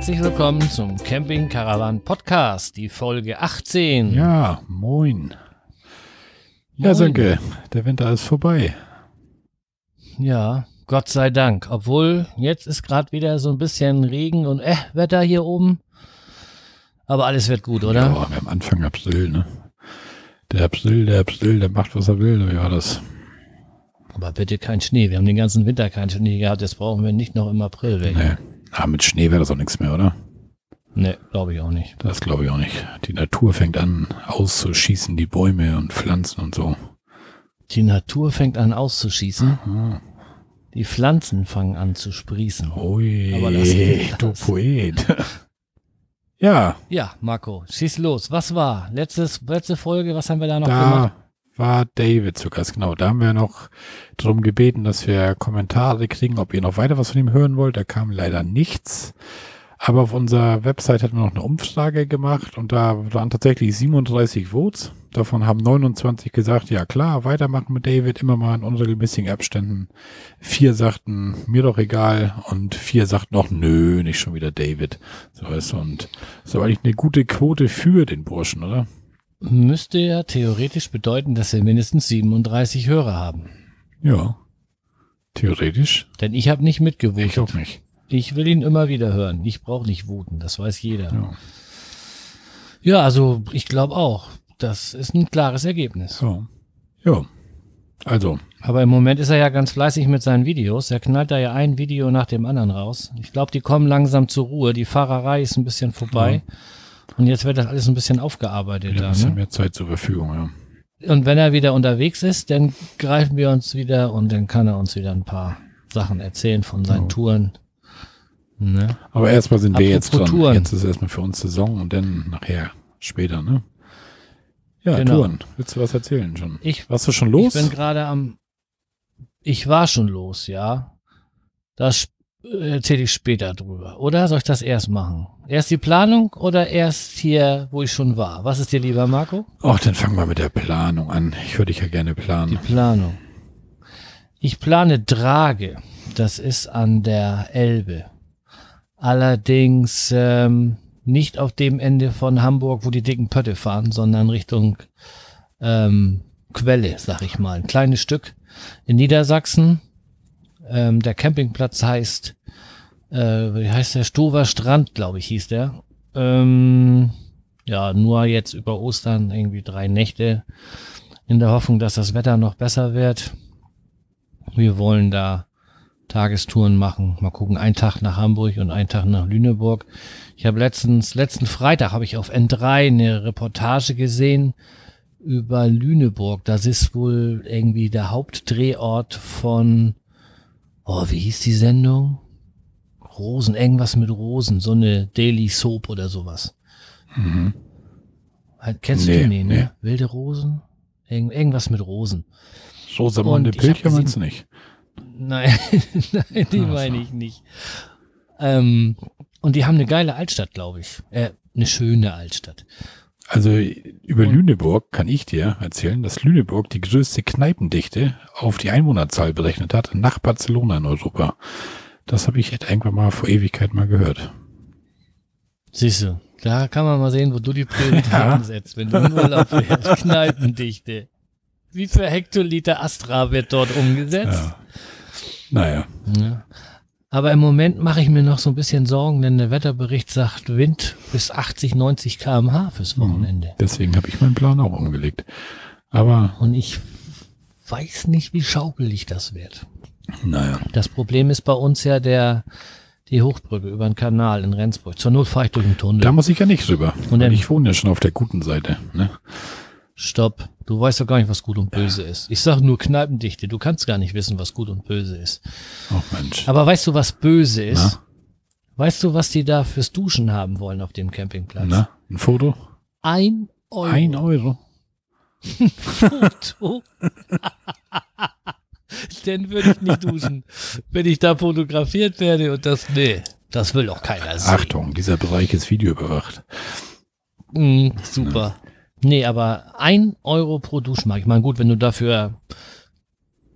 Herzlich willkommen zum Camping Caravan Podcast, die Folge 18. Ja, moin. Ja. Sönke, der Winter ist vorbei. Ja, Gott sei Dank. Obwohl, jetzt ist gerade wieder so ein bisschen Regen und äh, Wetter hier oben. Aber alles wird gut, oder? Ja, wir haben Anfang April, ne? Der April, der April, der macht, was er will. Wie war das? Aber bitte kein Schnee. Wir haben den ganzen Winter keinen Schnee gehabt. Jetzt brauchen wir nicht noch im April weg. Nee. Ah, mit Schnee wäre das auch nichts mehr, oder? Nee, glaube ich auch nicht. Das glaube ich auch nicht. Die Natur fängt an auszuschießen, die Bäume und Pflanzen und so. Die Natur fängt an auszuschießen. Ah. Die Pflanzen fangen an zu sprießen. Ui, Aber ihn du das. Poet. ja, Ja, Marco, schieß los. Was war? Letztes, letzte Folge, was haben wir da noch gemacht? War David zu Gast, genau. Da haben wir noch darum gebeten, dass wir Kommentare kriegen, ob ihr noch weiter was von ihm hören wollt. Da kam leider nichts. Aber auf unserer Website hatten wir noch eine Umfrage gemacht und da waren tatsächlich 37 Votes. Davon haben 29 gesagt, ja klar, weitermachen mit David, immer mal in unregelmäßigen Abständen. Vier sagten, mir doch egal und vier sagten noch, nö, nicht schon wieder David. So ist und aber eigentlich eine gute Quote für den Burschen, oder? Müsste ja theoretisch bedeuten, dass wir mindestens 37 Hörer haben. Ja. Theoretisch. Denn ich habe nicht mitgewotet. Ich auch nicht. Ich will ihn immer wieder hören. Ich brauche nicht voten, das weiß jeder. Ja, Ja. also ich glaube auch. Das ist ein klares Ergebnis. So. Ja. Also, Aber im Moment ist er ja ganz fleißig mit seinen Videos. Er knallt da ja ein Video nach dem anderen raus. Ich glaube, die kommen langsam zur Ruhe. Die Fahrerei ist ein bisschen vorbei. Und jetzt wird das alles ein bisschen aufgearbeitet. wir haben ein bisschen ne? mehr Zeit zur Verfügung, ja. Und wenn er wieder unterwegs ist, dann greifen wir uns wieder und dann kann er uns wieder ein paar Sachen erzählen von seinen Ja. Touren. Ne? Aber erstmal sind wir jetzt Apropos dran. Touren. Jetzt ist erstmal für uns Saison und dann nachher später, ne? Ja, Genau. Touren. Willst du was erzählen schon? Ich, Warst du schon los? ich bin gerade am. Ich war schon los, ja. Das erzähle ich später drüber. Oder soll ich das erst machen? Erst die Planung oder erst hier, wo ich schon war? Was ist dir lieber, Marco? Ach, dann fangen wir mit der Planung an. Ich würde dich ja gerne Die planen. Planung. Ich plane Drage. Das ist an der Elbe. Allerdings ähm, nicht auf dem Ende von Hamburg, wo die dicken Pötte fahren, sondern Richtung ähm, Quelle, sag ich mal. Ein kleines Stück in Niedersachsen. Ähm, der Campingplatz heißt, äh, wie heißt der? Stover Strand, glaube ich, hieß der. Ähm, ja, nur jetzt über Ostern irgendwie drei Nächte in der Hoffnung, dass das Wetter noch besser wird. Wir wollen da Tagestouren machen. Mal gucken, ein Tag nach Hamburg und ein Tag nach Lüneburg. Ich habe letztens, letzten Freitag habe ich auf N3 eine Reportage gesehen über Lüneburg. Das ist wohl irgendwie der Hauptdrehort von, oh, wie hieß die Sendung? Rosen, irgendwas mit Rosen, so eine Daily Soap oder sowas. Mhm. Halt, Kennst Nee, du die? Nee, ne? Wilde Rosen? Irgend, irgendwas mit Rosen. Rosamunde ich hab Pilcher meinst du nicht? Nein, nein, die Ach so. meine ich nicht. Ähm, und die haben eine geile Altstadt, glaube ich. Äh, eine schöne Altstadt. Also über Und- Lüneburg kann ich dir erzählen, dass Lüneburg die größte Kneipendichte auf die Einwohnerzahl berechnet hat nach Barcelona in Europa. Das habe ich echt irgendwann mal vor Ewigkeit mal gehört. Siehst du, da kann man mal sehen, wo du die Prioritäten setzt, wenn du in Urlaub fährst. Kneipendichte. Wie viel Hektoliter Astra wird dort umgesetzt? Ja. Naja, Ja. Aber im Moment mache ich mir noch so ein bisschen Sorgen, denn der Wetterbericht sagt Wind bis 80, 90 km/h fürs Mhm. Wochenende. deswegen habe ich meinen Plan auch umgelegt. Aber Und ich weiß nicht, wie schaukelig das wird. naja, Das Problem ist bei uns ja der, die Hochbrücke über den Kanal in Rendsburg. Zur Not fahre ich durch den Tunnel. da muss ich ja nicht rüber. Und Und dann- ich wohne ja schon auf der guten Seite. Ne? Stopp. Du weißt doch gar nicht, was gut und böse ist. Ich sage nur Kneipendichte. Du kannst gar nicht wissen, was gut und böse ist. Oh Mensch. Aber weißt du, was böse ist? Na? Weißt du, was die da fürs Duschen haben wollen auf dem Campingplatz? Na, ein Foto? Ein Euro. Ein Euro. Foto. Dann würde ich nicht duschen, wenn ich da fotografiert werde und das, nee, das will doch keiner sehen. Achtung, dieser Bereich ist videoüberwacht. Mm, super. Nee, aber ein Euro pro Duschmark. Ich meine, gut, wenn du dafür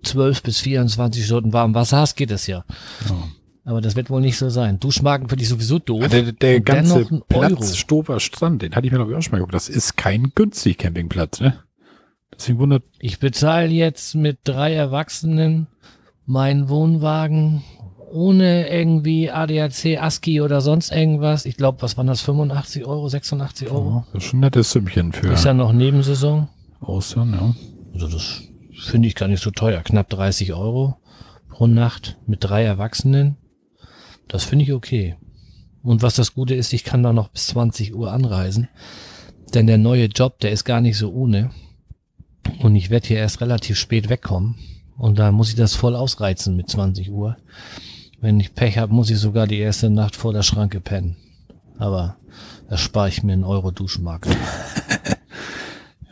12 bis 24 Stunden warm Wasser hast, geht es ja. Ja. Aber das wird wohl nicht so sein. Duschmarken finde ich sowieso doof. Ah, Der, der ganze. Platz Stover Strand, den hatte ich mir ich auch schon mal geguckt. Das ist kein günstig Campingplatz, ne? Deswegen wundert, Ich bezahle jetzt mit drei Erwachsenen meinen Wohnwagen ohne irgendwie ADAC, ASCII oder sonst irgendwas. Ich glaube, was waren das? 85 Euro, 86 Euro? das ist schon ein nettes Sümmchen für Ist ja noch Nebensaison. Ostern, ja. Also das finde ich gar nicht so teuer. Knapp 30 Euro pro Nacht mit drei Erwachsenen. Das finde ich okay. Und was das Gute ist, ich kann da noch bis 20 Uhr anreisen. Denn der neue Job, der ist gar nicht so ohne. Und ich werde hier erst relativ spät wegkommen. Und da muss ich das voll ausreizen mit 20 Uhr. Wenn ich Pech habe, muss ich sogar die erste Nacht vor der Schranke pennen. Aber da spare ich mir einen Euro Duschmarkt.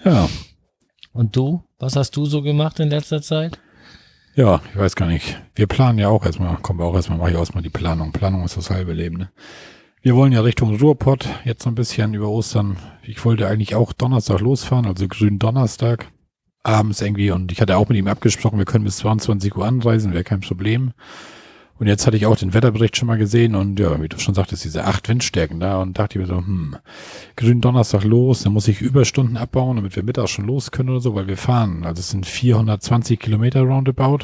Ja, Und du? Was hast du so gemacht in letzter Zeit? ja, ich weiß gar nicht. Wir planen ja auch erstmal, kommen wir auch erstmal, mache ich auch erstmal die Planung. Planung ist das halbe Leben, ne? Wir wollen ja Richtung Ruhrpott jetzt so ein bisschen über Ostern. Ich wollte eigentlich auch Donnerstag losfahren, also grünen Donnerstag. Abends irgendwie und ich hatte auch mit ihm abgesprochen, wir können bis 22 Uhr anreisen, wäre kein Problem. Und jetzt hatte ich auch den Wetterbericht schon mal gesehen und ja, wie du schon sagtest, diese acht Windstärken da und dachte ich mir so, hm, grünen Donnerstag los, dann muss ich Überstunden abbauen, damit wir mittags schon los können oder so, weil wir fahren. Also es sind 420 Kilometer roundabout.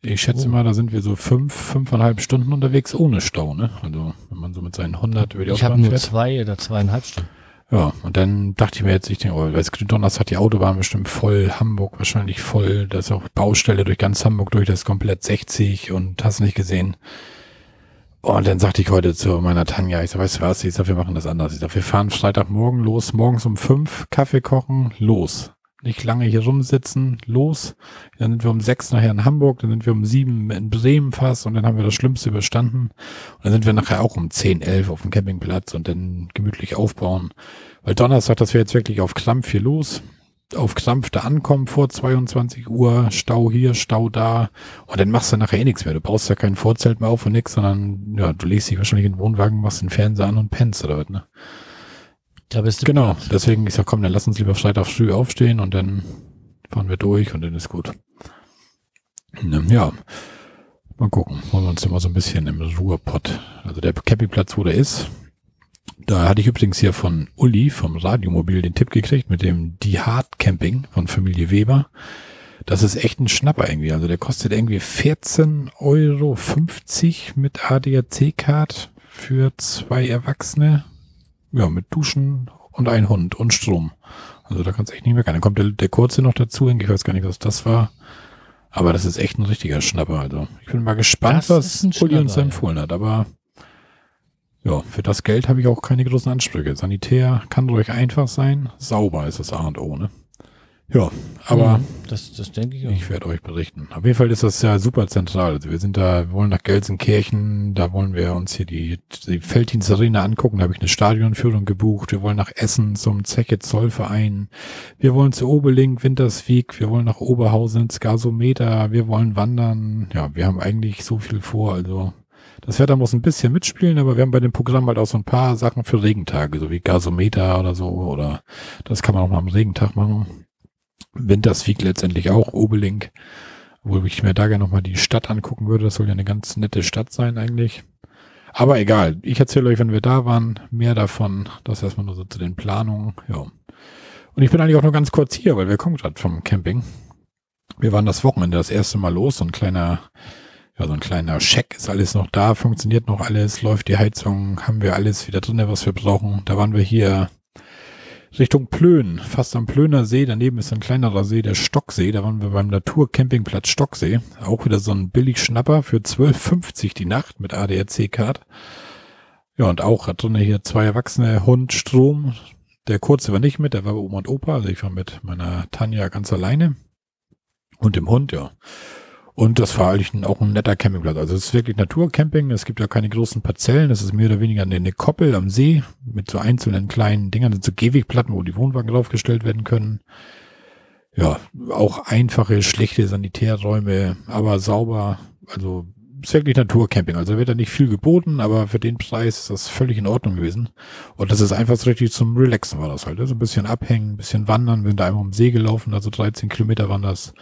Ich schätze Oh. mal, da sind wir so fünf, fünfeinhalb Stunden unterwegs ohne Stau, ne? Also wenn man so mit seinen 100 über die Ich habe Autobahn nur fährt. zwei oder zweieinhalb Stunden. Ja, und dann dachte ich mir jetzt, ich denke, oh, weil Donnerstag hat die Autobahn bestimmt voll, Hamburg wahrscheinlich voll, da ist auch Baustelle durch ganz Hamburg durch, das ist komplett 60 und hast nicht gesehen. Und dann sagte ich heute zu meiner Tanja, ich sag, weißt du was, ich sag, wir machen das anders. Ich sag, wir fahren Freitagmorgen los, morgens um fünf, Kaffee kochen, los. Nicht lange hier rumsitzen, los. Dann sind wir um sechs nachher in Hamburg, dann sind wir um sieben in Bremen fast und dann haben wir das Schlimmste überstanden. Und dann sind wir nachher auch um zehn, elf auf dem Campingplatz und dann gemütlich aufbauen. Weil Donnerstag, das wäre jetzt wirklich auf Krampf hier los. Auf Krampf da ankommen vor 22 Uhr, Stau hier, Stau da. Und dann machst du nachher eh nichts mehr. Du baust ja kein Vorzelt mehr auf und nix, sondern ja, du legst dich wahrscheinlich in den Wohnwagen, machst den Fernseher an und pennst oder was, ne? Da bist du Genau, deswegen, ich sag, komm, dann lass uns lieber Freitag früh aufstehen und dann fahren wir durch und dann ist gut. Ne, Ja, mal gucken. Wollen wir uns immer so ein bisschen im Ruhrpott. Also der Campingplatz, wo der ist, da hatte ich übrigens hier von Uli vom Radiomobil den Tipp gekriegt mit dem Die Hard Camping von Familie Weber. Das ist echt ein Schnapper irgendwie. Also der kostet irgendwie 14,50 Euro mit ADAC-Card für zwei Erwachsene. Ja, mit Duschen und ein Hund und Strom. Also da kannst du echt nicht mehr Dann kommt der, der kurze noch dazu. Ich weiß gar nicht, was das war. Aber das ist echt ein richtiger Schnapper. Also ich bin mal gespannt, Das was Uli uns ja. empfohlen hat. Aber ja, für das Geld habe ich auch keine großen Ansprüche. Sanitär kann ruhig einfach sein. Sauber ist das A und O, ne? Ja, aber Mhm, das, das denke ich auch. ich werde euch berichten. Auf jeden Fall ist das ja super zentral. Also wir sind da, wir wollen nach Gelsenkirchen, da wollen wir uns hier die, die Felddienstarena angucken, da habe ich eine Stadionführung gebucht. Wir wollen nach Essen zum Zeche Zollverein. Wir wollen zu Oberlink, Wintersweg, wir wollen nach Oberhausen ins Gasometer, wir wollen wandern. Ja, wir haben eigentlich so viel vor, also das Wetter muss ein bisschen mitspielen, aber wir haben bei dem Programm halt auch so ein paar Sachen für Regentage, so wie Gasometer oder so, oder das kann man auch mal am Regentag machen. Wintersweg letztendlich auch, Obelink. Obwohl ich mir da gerne nochmal die Stadt angucken würde. Das soll ja eine ganz nette Stadt sein eigentlich. Aber egal. Ich erzähle euch, wenn wir da waren, mehr davon. Das erstmal nur so zu den Planungen. Ja. Und ich bin eigentlich auch nur ganz kurz hier, weil wir kommen gerade vom Camping. Wir waren das Wochenende das erste Mal los. So ein kleiner, ja, so ein kleiner Check ist alles noch da, funktioniert noch alles, läuft die Heizung, haben wir alles wieder drinne, was wir brauchen. Da waren wir hier Richtung Plön, fast am Plöner See. Daneben ist ein kleinerer See, der Stocksee. Da waren wir beim Naturcampingplatz Stocksee. Auch wieder so ein Billig-Schnapper für 12,50 die Nacht mit ADAC-Card. Ja, und auch hat drin hier zwei Erwachsene, Hund, Strom. Der Kurze war nicht mit, der war bei Oma und Opa. Also ich war mit meiner Tanja ganz alleine. Und dem Hund, ja. Und das war eigentlich auch ein netter Campingplatz. Also es ist wirklich Naturcamping. Es gibt ja keine großen Parzellen. Es ist mehr oder weniger eine, Koppel am See mit so einzelnen kleinen Dingern, sind so Gehwegplatten, wo die Wohnwagen draufgestellt werden können. Ja, auch einfache, schlechte Sanitärräume, aber sauber. Also ist wirklich Naturcamping. Also wird da nicht viel geboten, aber für den Preis ist das völlig in Ordnung gewesen. Und das ist einfach so richtig zum Relaxen war das halt. So also ein bisschen abhängen, ein bisschen wandern. Wir sind da einmal um See gelaufen, also 13 Kilometer waren das.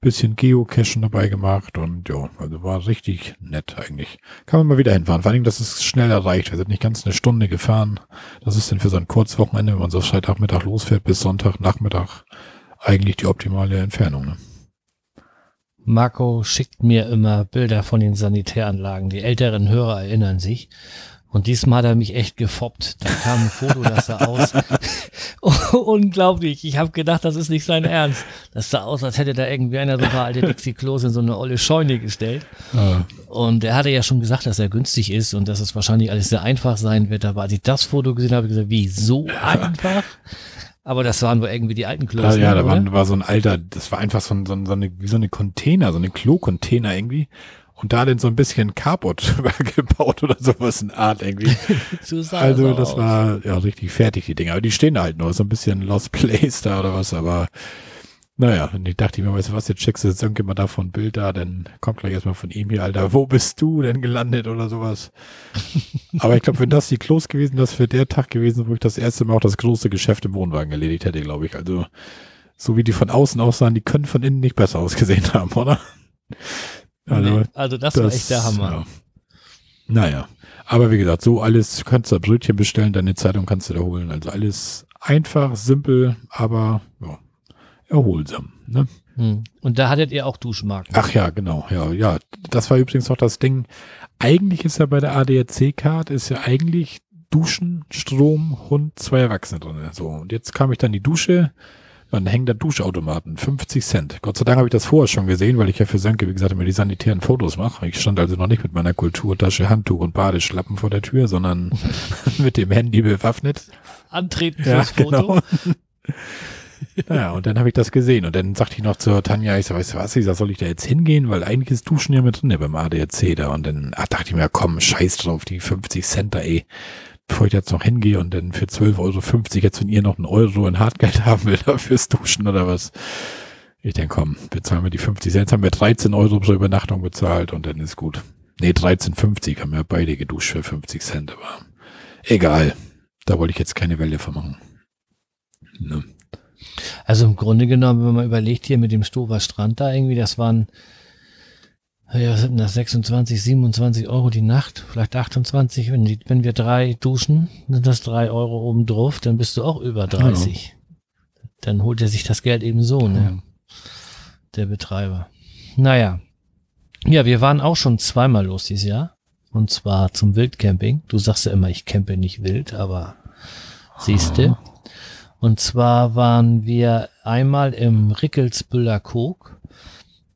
Bisschen Geocachen dabei gemacht und ja, also war richtig nett eigentlich. Kann man mal wieder hinfahren. Vor allem, dass es schnell erreicht. Wir sind nicht ganz eine Stunde gefahren. Das ist denn für so ein Kurzwochenende, wenn man so Freitagmittag losfährt bis Sonntagnachmittag eigentlich die optimale Entfernung. Ne? Marco schickt mir immer Bilder von den Sanitäranlagen. Die älteren Hörer erinnern sich. Und diesmal hat er mich echt gefoppt. Da kam ein Foto, das sah aus. Unglaublich. Ich habe gedacht, das ist nicht sein Ernst. Das sah aus, als hätte da irgendwie einer so ein paar alte Dixie-Klos in so eine olle Scheune gestellt. Ja. Und er hatte ja schon gesagt, dass er günstig ist und dass es wahrscheinlich alles sehr einfach sein wird. Aber als ich das Foto gesehen habe, habe ich gesagt, wie, so einfach? Aber das waren wohl irgendwie die alten Klos. Ja, ja ne, da war, war, so ein alter, das war einfach so, ein, so, ein, so eine, wie so eine Container, so eine Klo-Container irgendwie. Und da denn so ein bisschen Carport gebaut oder sowas in Art irgendwie. also das aus. war ja richtig fertig, die Dinger. Aber die stehen halt nur, so ein bisschen Lost Place da oder was, aber naja, und ich dachte mir, weißt du was, jetzt checkst du jetzt irgendwie mal davon ein Bild da, dann kommt gleich erstmal von ihm hier, Alter, wo bist du denn gelandet oder sowas. Aber ich glaube, wenn das die Klos gewesen, das wäre der Tag gewesen, wo ich das erste Mal auch das große Geschäft im Wohnwagen erledigt hätte, glaube ich. Also, so wie die von außen aussahen, die können von innen nicht besser ausgesehen haben, oder? Also, nee, also das, das, war echt der Hammer. Ja. Naja, aber wie gesagt, so alles, kannst du Brötchen bestellen, deine Zeitung kannst du da holen. Also alles einfach, simpel, aber ja, erholsam. Ne? Hm. Und da hattet ihr auch Duschmarken. Ach ja, genau. Ja, ja. Das war übrigens noch das Ding. Eigentlich ist ja bei der ADAC-Card ist ja eigentlich Duschen, Strom, Hund, zwei Erwachsene drin. So. Und jetzt kam ich dann in die Dusche. Dann hängen da Duschautomaten, 50 Cent. Gott sei Dank habe ich das vorher schon gesehen, weil ich ja für Sönke, wie gesagt, immer die sanitären Fotos mache. Ich stand also noch nicht mit meiner Kulturtasche, Handtuch und Badeschlappen vor der Tür, sondern mit dem Handy bewaffnet. Antreten fürs ja, Foto. Naja, und dann habe ich das gesehen. Und dann sagte ich noch zur Tanja, ich so, weißt du was, ich sag, soll ich da jetzt hingehen? Weil eigentlich ist Duschen ja mit drin beim ADAC da. Und dann ach, dachte ich mir, komm, scheiß drauf, die 50 Cent da, ey. Bevor ich jetzt noch hingehe und dann für 12,50 Euro jetzt von ihr noch einen Euro in Hartgeld haben will, da fürs Duschen oder was. Ich denke, komm, bezahlen wir die 50 Cent. Haben wir 13 Euro pro Übernachtung bezahlt und dann ist gut. Nee, 13,50 haben wir beide geduscht für 50 Cent, aber egal. Da wollte ich jetzt keine Welle vermachen. Ne? Also im Grunde genommen, wenn man überlegt hier mit dem Stover Strand da irgendwie, das waren, ja, sind das 26, 27 Euro die Nacht, vielleicht 28, wenn, die, wenn wir drei duschen, sind das drei Euro oben drauf, dann bist du auch über 30. Ja. Dann holt er sich das Geld eben so, ne? Ja. Der Betreiber. Naja. Ja, wir waren auch schon zweimal los dieses Jahr. Und zwar zum Wildcamping. Du sagst ja immer, ich campe nicht wild, aber siehste. Und zwar waren wir einmal im Rickelsbüller Kog.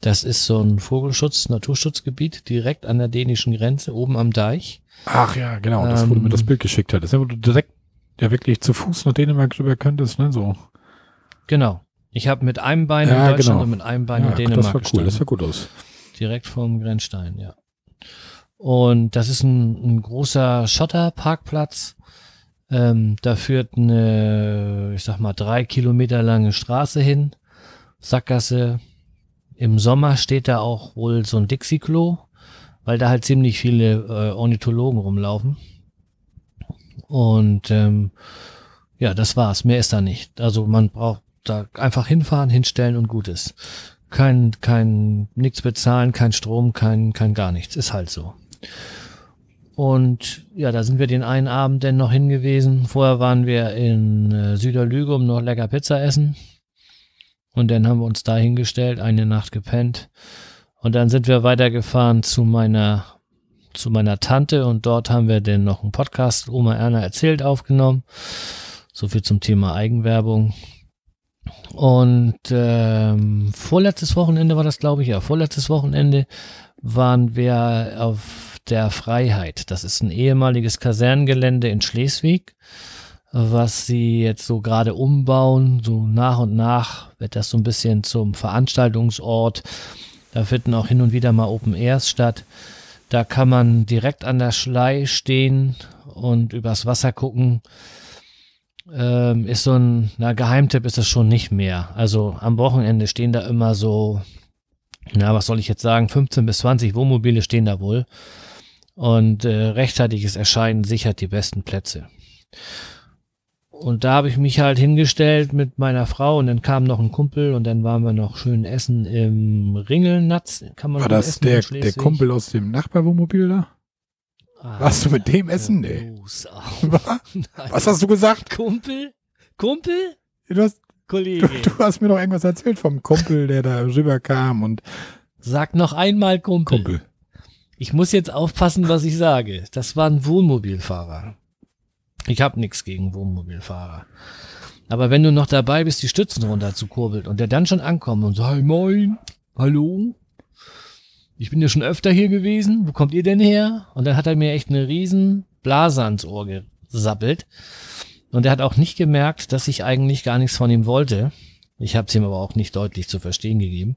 Das ist so ein Vogelschutz, Naturschutzgebiet direkt an der dänischen Grenze, oben am Deich. Ach ja, genau, das, wo du mir das ähm, Bild geschickt hattest. Ja, wo du direkt ja wirklich zu Fuß nach Dänemark rüber könntest, ne, so. Genau. Ich habe mit einem Bein ja, in Deutschland genau. und mit einem Bein ja, in Dänemark Das war cool, das sah gut aus. Direkt vom Grenzstein, ja. Und das ist ein, ein großer Schotterparkplatz ähm, da führt eine, ich sag mal, drei Kilometer lange Straße hin, Sackgasse. Im Sommer steht da auch wohl so ein Dixie-Klo, weil da halt ziemlich viele äh, Ornithologen rumlaufen. Und ähm, ja, das war's. Mehr ist da nicht. Also man braucht da einfach hinfahren, hinstellen und gut ist. Kein, kein, nichts bezahlen, kein Strom, kein, kein gar nichts. Ist halt so. Und ja, da sind wir den einen Abend denn noch hingewiesen. Vorher waren wir in äh, Süderlügum noch lecker Pizza essen. Und dann haben wir uns da hingestellt, eine Nacht gepennt. Und dann sind wir weitergefahren zu meiner, zu meiner Tante und dort haben wir dann noch einen Podcast Oma Erna erzählt aufgenommen. So viel zum Thema Eigenwerbung. Und ähm, vorletztes Wochenende war das, glaube ich, ja. Vorletztes Wochenende waren wir auf der Freiheit. Das ist ein ehemaliges Kasernengelände in Schleswig, was sie jetzt so gerade umbauen. So nach und nach wird das so ein bisschen zum Veranstaltungsort. Da finden auch hin und wieder mal Open Airs statt. Da kann man direkt an der Schlei stehen und übers Wasser gucken. Ähm, ist so ein na, Geheimtipp ist es schon nicht mehr. Also am Wochenende stehen da immer so na, was soll ich jetzt sagen, 15 bis 20 Wohnmobile stehen da wohl. Und äh, rechtzeitiges Erscheinen sichert die besten Plätze. Und da habe ich mich halt hingestellt mit meiner Frau und dann kam noch ein Kumpel und dann waren wir noch schön essen im Ringelnatz. Kann man War das der, der Kumpel aus dem Nachbarwohnmobil da? Ah, Warst du mit dem essen? Nee. Was? Was hast du gesagt? Kumpel? Kumpel? Du hast, Kollege. du, du hast mir doch irgendwas erzählt vom Kumpel, der da rüberkam und Sag noch einmal Kumpel. Kumpel. Ich muss jetzt aufpassen, was ich sage. Das war ein Wohnmobilfahrer. Ich habe nichts gegen Wohnmobilfahrer. Aber wenn du noch dabei bist, die Stützen runter zu kurbeln und der dann schon ankommt und sagt, hey, moin, hallo, ich bin ja schon öfter hier gewesen, wo kommt ihr denn her? Und dann hat er mir echt eine riesen Blase ans Ohr gesappelt. Und er hat auch nicht gemerkt, dass ich eigentlich gar nichts von ihm wollte. Ich habe es ihm aber auch nicht deutlich zu verstehen gegeben.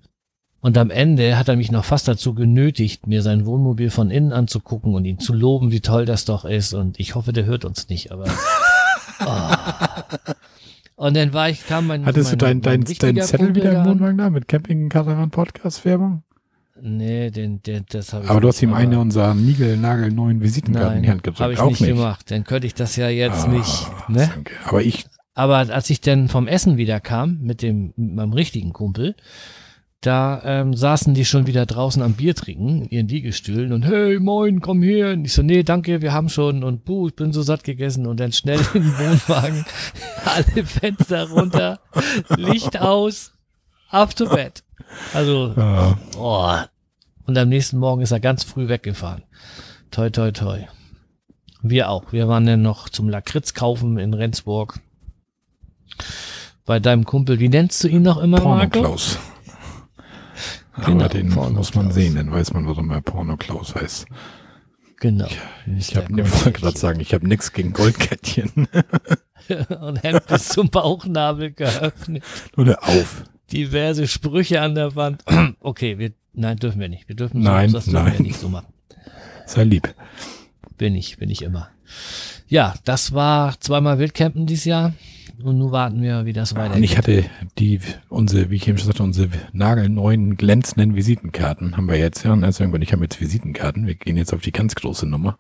Und am Ende hat er mich noch fast dazu genötigt, mir sein Wohnmobil von innen anzugucken und ihn zu loben, wie toll das doch ist. Und ich hoffe, der hört uns nicht, aber. Oh. Und dann war ich, kam mein. Hattest mein, du deinen dein, dein Zettel wieder im. Wohnwagen da mit Camping Caravan Podcast Werbung? Nee, den, den, das habe ich Aber du hast nicht, ihm eine unserer Nigel-Nagel neuen Visitenkarten in die Hand gedrückt. habe ich auch nicht, gemacht. Dann könnte ich das ja jetzt Ah, nicht. Ne? Danke. Aber ich, Aber als ich dann vom Essen wieder kam mit dem mit meinem richtigen Kumpel, da ähm, saßen die schon wieder draußen am Bier trinken, in ihren Liegestühlen und hey, moin, komm her. Und ich so, nee, danke, wir haben schon und buh, ich bin so satt gegessen und dann schnell in den Wohnwagen, alle Fenster runter, Licht aus, ab to bed. Also, äh, oh. Und am nächsten Morgen ist er ganz früh weggefahren. Toi, toi, toi. Wir auch. Wir waren dann noch zum Lakritz kaufen in Rendsburg. Bei deinem Kumpel, wie nennst du ihn noch immer, Marco? Porno-Klaus. Genau, Aber den Porno muss man Klaus. sehen, dann weiß man, warum er Porno-Klaus heißt. Genau. Ich habe ne, wollte gerade sagen, ich habe nichts gegen Goldkettchen. Und Hemd bis zum Bauchnabel geöffnet. Nur der Auf. Diverse Sprüche an der Wand. Okay, wir, nein, dürfen wir nicht. Wir dürfen Nein, so, das dürfen nein. wir nicht so machen. Sei lieb. Bin ich, bin ich immer. Ja, das war zweimal Wildcampen dieses Jahr. Und nun warten wir, wie das Und weitergeht. ich hatte die, unsere, wie ich eben schon sagte, unsere nagelneuen glänzenden Visitenkarten haben wir jetzt, ja. Und also irgendwann, ich habe jetzt Visitenkarten. Wir gehen jetzt auf die ganz große Nummer.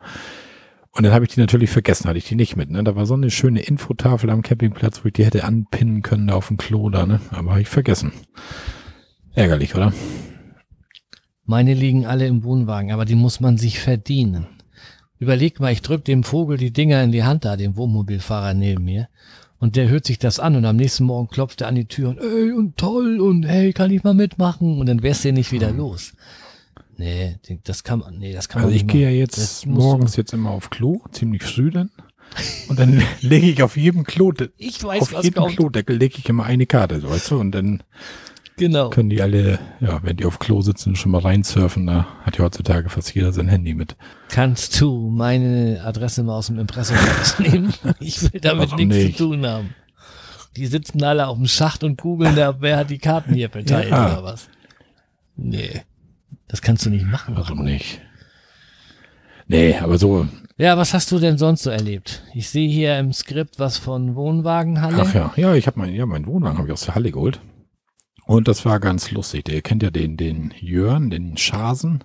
Und dann habe ich die natürlich vergessen, hatte ich die nicht mit. Ne? Da war so eine schöne Infotafel am Campingplatz, wo ich die hätte anpinnen können da auf dem Klo da, ne? Aber habe ich vergessen. Ärgerlich, oder? Meine liegen alle im Wohnwagen, aber die muss man sich verdienen. Überleg mal, ich drück dem Vogel die Dinger in die Hand da, dem Wohnmobilfahrer neben mir. Und der hört sich das an und am nächsten Morgen klopft er an die Tür und ey und toll und hey, kann ich mal mitmachen? Und dann wär's dir nicht wieder los. Nee, das kann man, nee, das kann Also man ich nicht gehe ja jetzt morgens jetzt immer auf Klo, ziemlich früh dann. Und dann lege ich auf jedem Klo, Ich weiß, auf jedem kommt. Klodeckel lege ich immer eine Karte, weißt du? Und dann Genau. können die alle, ja, wenn die auf Klo sitzen, schon mal reinsurfen. Da hat ja heutzutage fast jeder sein Handy mit. Kannst du meine Adresse mal aus dem Impressum rausnehmen? Ich will damit nichts nicht? zu tun haben. Die sitzen alle auf dem Schacht und googeln wer hat die Karten hier verteilt Ja. oder was? Nee. Das kannst du nicht machen. Warum nicht? Nee, aber so, Ja, was hast du denn sonst so erlebt? Ich sehe hier im Skript was von Wohnwagenhalle. ach ja, ja, ich habe mein, ja, meinen Wohnwagen habe ich aus der Halle geholt. Und das war ganz lustig. Ihr kennt ja den, den Jörn, den Schasen.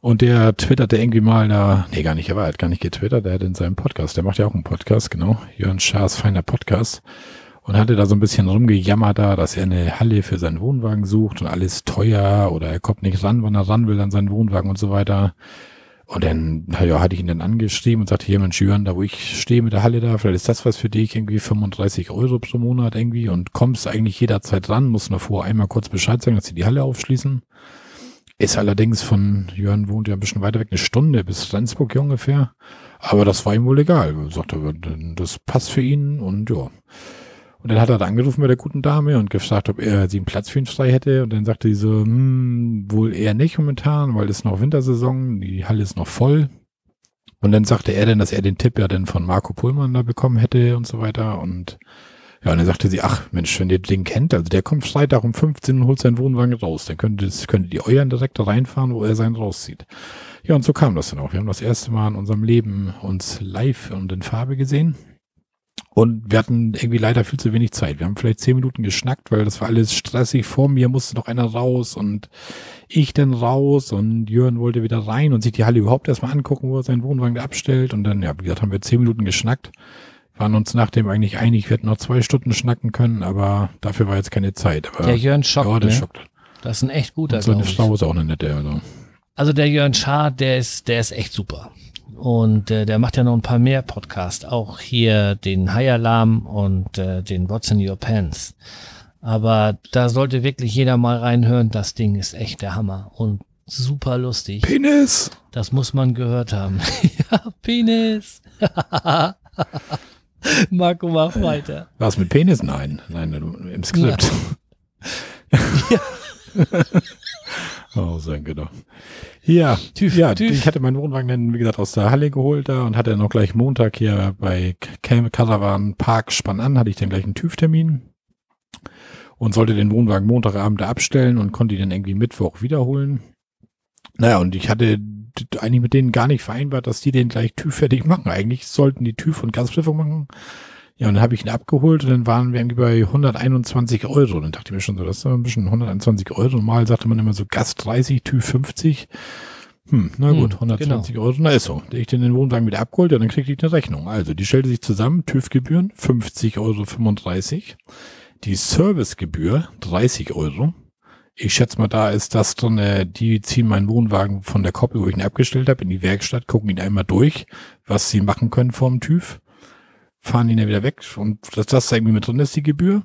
Und der twitterte irgendwie mal da, nee, gar nicht, er war halt gar nicht getwittert, der hat in seinem Podcast, der macht ja auch einen Podcast, genau, Jörn Schaas feiner Podcast. Und hatte da so ein bisschen rumgejammert da, dass er eine Halle für seinen Wohnwagen sucht und alles teuer oder er kommt nicht ran, wann er ran will an seinen Wohnwagen und so weiter. Und dann ja, hatte ich ihn dann angeschrieben und sagte, hier Mensch Jörn, da wo ich stehe mit der Halle da, vielleicht ist das was für dich, irgendwie 35 Euro pro Monat irgendwie und kommst eigentlich jederzeit ran, musst nur vorher einmal kurz Bescheid sagen, dass sie die Halle aufschließen. Ist allerdings von, Jörn wohnt ja ein bisschen weiter weg, eine Stunde bis Rendsburg hier ungefähr. Aber das war ihm wohl egal. Er sagte, das passt für ihn und ja. Und dann hat er da angerufen bei der guten Dame und gefragt, ob er sie einen Platz für ihn frei hätte. Und dann sagte sie so, hm, wohl eher nicht momentan, weil es noch Wintersaison, die Halle ist noch voll. Und dann sagte er dann, dass er den Tipp ja dann von Marco Pullmann da bekommen hätte und so weiter. Und ja, und dann sagte sie, ach Mensch, wenn ihr den kennt, also der kommt Freitag um 15 und holt seinen Wohnwagen raus, dann könntet, könntet ihr euren direkt reinfahren, wo er seinen rauszieht. Ja, und so kam das dann auch. Wir haben das erste Mal in unserem Leben uns live und in Farbe gesehen. Und wir hatten irgendwie leider viel zu wenig Zeit. Wir haben vielleicht zehn Minuten geschnackt, weil das war alles stressig. Vor mir musste noch einer raus und ich dann raus und Jörn wollte wieder rein und sich die Halle überhaupt erstmal angucken, wo er seinen Wohnwagen da abstellt. Und dann, ja, wie gesagt, haben wir zehn Minuten geschnackt. Waren uns nachdem eigentlich einig, wir hätten noch zwei Stunden schnacken können, aber dafür war jetzt keine Zeit. Aber, Der Jörn schockt, ja, der ne? schockt. Das ist ein echt guter, Und glaub ich. Frau ist auch eine nette. Also. Also der Jörn Schaar, der ist, der ist echt super. Und äh, der macht ja noch ein paar mehr Podcasts, auch hier den High Alarm und äh, den What's in Your Pants. Aber da sollte wirklich jeder mal reinhören. Das Ding ist echt der Hammer und super lustig. Penis! Das muss man gehört haben. ja, Penis. Marco, mach weiter. War es mit Penis? Nein, nein, im Skript. oh, danke doch. Ja, TÜV, ja, TÜV. ich hatte meinen Wohnwagen dann, wie gesagt, aus der Halle geholt da und hatte dann noch gleich Montag hier bei Caravan Park Spann an, hatte ich dann gleich einen TÜV-Termin und sollte den Wohnwagen Montagabend da abstellen und konnte ihn dann irgendwie Mittwoch wiederholen. Naja, und ich hatte eigentlich mit denen gar nicht vereinbart, dass die den gleich TÜV fertig machen. Eigentlich sollten die TÜV und Gasprüfung machen. Ja, und dann habe ich ihn abgeholt und dann waren wir irgendwie bei 121 Euro. Dann dachte ich mir schon so, das ist doch ein bisschen 121 Euro. Normal sagte man immer so Gas 30, TÜV 50. Hm, na Hm, gut, 120 Euro, na ist so. Ich den den Wohnwagen wieder abgeholt, ja, dann kriegte ich eine Rechnung. Also, die stellte sich zusammen, TÜV-Gebühren 50,35 Euro. Die Servicegebühr 30 Euro. Ich schätze mal, da ist das drin, äh, die ziehen meinen Wohnwagen von der Koppel, wo ich ihn abgestellt habe, in die Werkstatt, gucken ihn einmal durch, was sie machen können vorm TÜV, fahren ihn dann wieder weg und dass das da irgendwie mit drin ist, die Gebühr.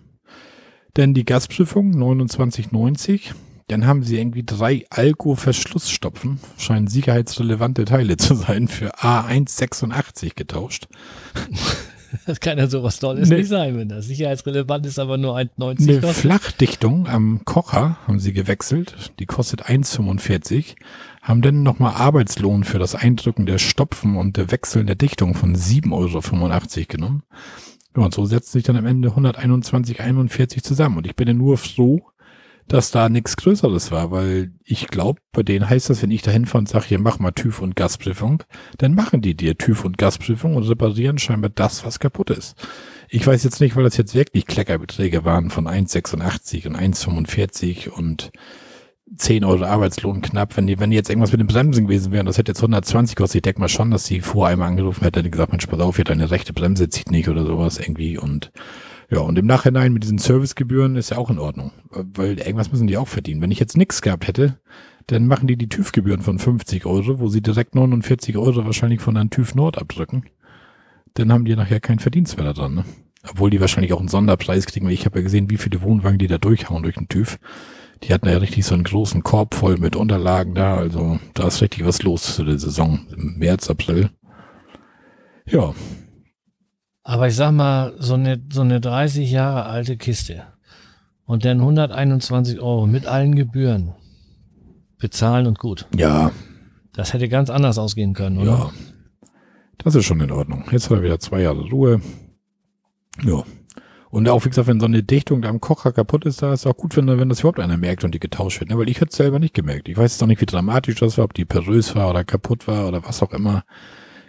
Dann die Gasprüfung 29,90. Dann haben sie irgendwie drei Alko-Verschlussstopfen, scheinen sicherheitsrelevante Teile zu sein, für A186 getauscht. Das kann ja sowas Tolles Nee. nicht sein, wenn das sicherheitsrelevant ist, aber nur 1,90 Eine kostet. Flachdichtung am Kocher haben sie gewechselt. Die kostet 1,45. Haben dann nochmal Arbeitslohn für das Eindrücken der Stopfen und der Wechseln der Dichtung von 7,85 Euro genommen. Ja, und so setzt sich dann am Ende 121,41 zusammen. Und ich bin ja nur froh, dass da nichts Größeres war, weil ich glaube, bei denen heißt das, wenn ich da hinfahre und sage, hier mach mal TÜV und Gasprüfung, dann machen die dir TÜV und Gasprüfung und reparieren scheinbar das, was kaputt ist. Ich weiß jetzt nicht, weil das jetzt wirklich Kleckerbeträge waren von 1,86 und 1,45 und 10 Euro Arbeitslohn knapp. Wenn die, wenn die jetzt irgendwas mit den Bremsen gewesen wären, das hätte jetzt 120 gekostet. Ich denke mal schon, dass die vorher einmal angerufen hätte und gesagt, Mensch, pass auf, hier deine rechte Bremse zieht nicht oder sowas irgendwie und ja, und im Nachhinein mit diesen Servicegebühren ist ja auch in Ordnung, weil irgendwas müssen die auch verdienen. Wenn ich jetzt nichts gehabt hätte, dann machen die die TÜV-Gebühren von 50 Euro, wo sie direkt 49 Euro wahrscheinlich von einem TÜV Nord abdrücken. Dann haben die nachher keinen Verdienst mehr da dran. Ne? Obwohl die wahrscheinlich auch einen Sonderpreis kriegen, weil ich habe ja gesehen, wie viele Wohnwagen die da durchhauen durch den TÜV. Die hatten ja richtig so einen großen Korb voll mit Unterlagen da, also da ist richtig was los zu der Saison im März, April. Ja, Aber ich sag mal, so eine, so eine 30 Jahre alte Kiste und dann 121 Euro mit allen Gebühren bezahlen und gut. ja, Das hätte ganz anders ausgehen können, oder? Ja. Das ist schon in Ordnung. Jetzt hat er wieder zwei Jahre Ruhe. Ja. Und auch, wie gesagt, wenn so eine Dichtung da am Kocher kaputt ist, da ist auch gut, wenn, wenn das überhaupt einer merkt und die getauscht wird. Ne? Weil ich hätte es selber nicht gemerkt. Ich weiß jetzt auch nicht, wie dramatisch das war, ob die perös war oder kaputt war oder was auch immer.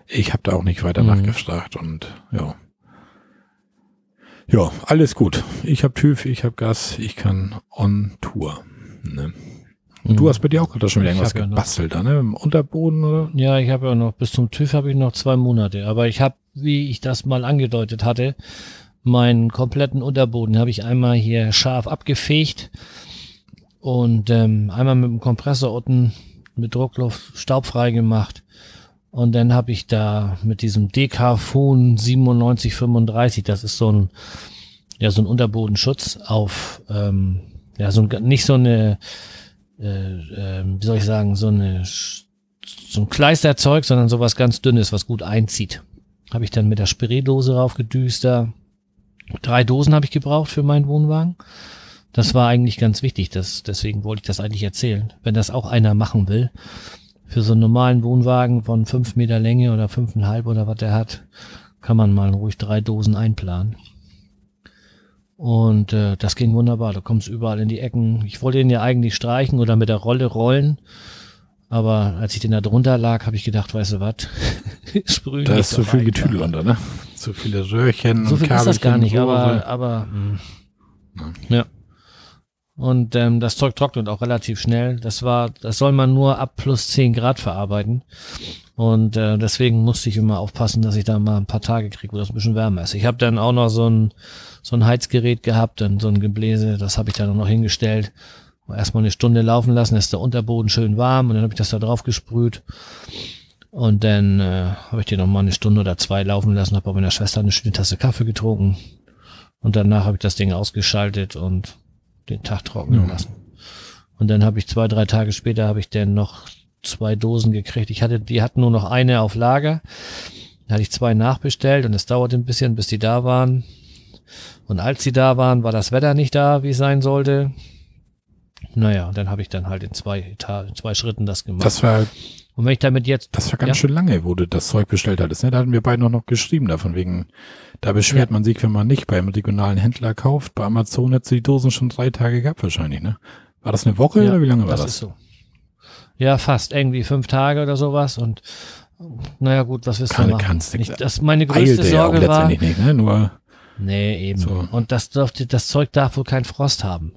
Ich habe da auch nicht weiter Mhm. nachgefragt und ja. Ja, alles gut. Ich habe TÜV, ich habe Gas, ich kann on Tour. Ne? Mhm. Du hast bei dir auch gerade schon wieder irgendwas hab ja noch- gebastelt, da, ne? Im Unterboden oder? Ja, ich habe ja noch, bis zum TÜV habe ich noch zwei Monate. Aber ich habe, wie ich das mal angedeutet hatte, meinen kompletten Unterboden habe ich einmal hier scharf abgefegt und ähm, einmal mit dem Kompressor unten mit Druckluft staubfrei gemacht. Und dann habe ich da mit diesem DK-Phon 9735, das ist so ein, ja, so ein Unterbodenschutz auf, ähm, ja, so ein, nicht so eine, äh, ähm, wie soll ich sagen, so eine, so ein Kleisterzeug, sondern sowas ganz dünnes, was gut einzieht. Habe ich dann mit der Spraydose raufgedüst da. Drei Dosen habe ich gebraucht für meinen Wohnwagen. Das war eigentlich ganz wichtig, das, deswegen wollte ich das eigentlich erzählen. Wenn das auch einer machen will, für so einen normalen Wohnwagen von fünf Meter Länge oder fünfeinhalb oder was der hat, kann man mal ruhig drei Dosen einplanen. Und äh, das ging wunderbar. Du kommst überall in die Ecken. Ich wollte ihn ja eigentlich streichen oder mit der Rolle rollen. Aber als ich den da drunter lag, habe ich gedacht, weißt du was, sprühen. Da ist zu auf viel Getüdel unter, ne? Zu viele Röhrchen So und viel ist das gar Kabelchen, nicht, aber, aber mh. ja. Und ähm, das Zeug trocknet auch relativ schnell. Das war, das soll man nur ab plus 10 Grad verarbeiten. Und äh, deswegen musste ich immer aufpassen, dass ich da mal ein paar Tage kriege, wo das ein bisschen wärmer ist. Ich habe dann auch noch so ein, so ein Heizgerät gehabt, dann so ein Gebläse, das habe ich dann auch noch hingestellt. Erstmal eine Stunde laufen lassen, ist der Unterboden schön warm und dann habe ich das da drauf gesprüht. Und dann äh, habe ich den noch mal eine Stunde oder zwei laufen lassen, habe bei meiner Schwester eine schöne Tasse Kaffee getrunken. Und danach habe ich das Ding ausgeschaltet und den Tag trocknen Ja. lassen. Und dann habe ich zwei, drei Tage später habe ich dann noch zwei Dosen gekriegt. Ich hatte, die hatten nur noch eine auf Lager. Da hatte ich zwei nachbestellt und es dauerte ein bisschen, bis die da waren. Und als sie da waren, war das Wetter nicht da, wie es sein sollte. Naja, dann habe ich dann halt in zwei, Eta- zwei Schritten das gemacht. Das war, und wenn ich damit jetzt, das war ganz Ja. schön lange, wo du das Zeug bestellt hattest. Ne? Da hatten wir beide noch, noch geschrieben davon wegen, da beschwert man sich, wenn man nicht beim regionalen Händler kauft. Bei Amazon hättest du die Dosen schon drei Tage gehabt wahrscheinlich, ne? War das eine Woche Ja, oder wie lange war das das? ist so. Ja, fast irgendwie fünf Tage oder sowas und naja gut, was willst du Keine machen? kannst du- Ich, das meine größte Eilte ja auch Sorge war, nicht, ne? Nur, Nee, eben. So. Und das dürfte, das Zeug darf wohl keinen Frost haben.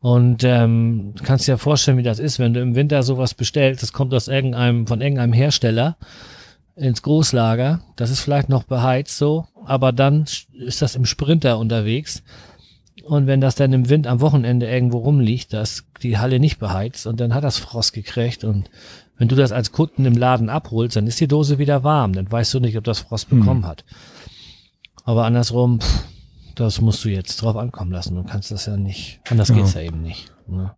Und ähm, du kannst dir ja vorstellen, wie das ist, wenn du im Winter sowas bestellst, das kommt aus irgendeinem, von irgendeinem Hersteller ins Großlager, das ist vielleicht noch beheizt so, aber dann ist das im Sprinter unterwegs. Und wenn das dann im Wind am Wochenende irgendwo rumliegt, da ist die Halle nicht beheizt und dann hat das Frost gekriegt und wenn du das als Kunden im Laden abholst, dann ist die Dose wieder warm, dann weißt du nicht, ob das Frost Hm. bekommen hat. Aber andersrum, pff, das musst du jetzt drauf ankommen lassen. Du kannst das ja nicht. Anders Ja. geht's ja eben nicht. Ne?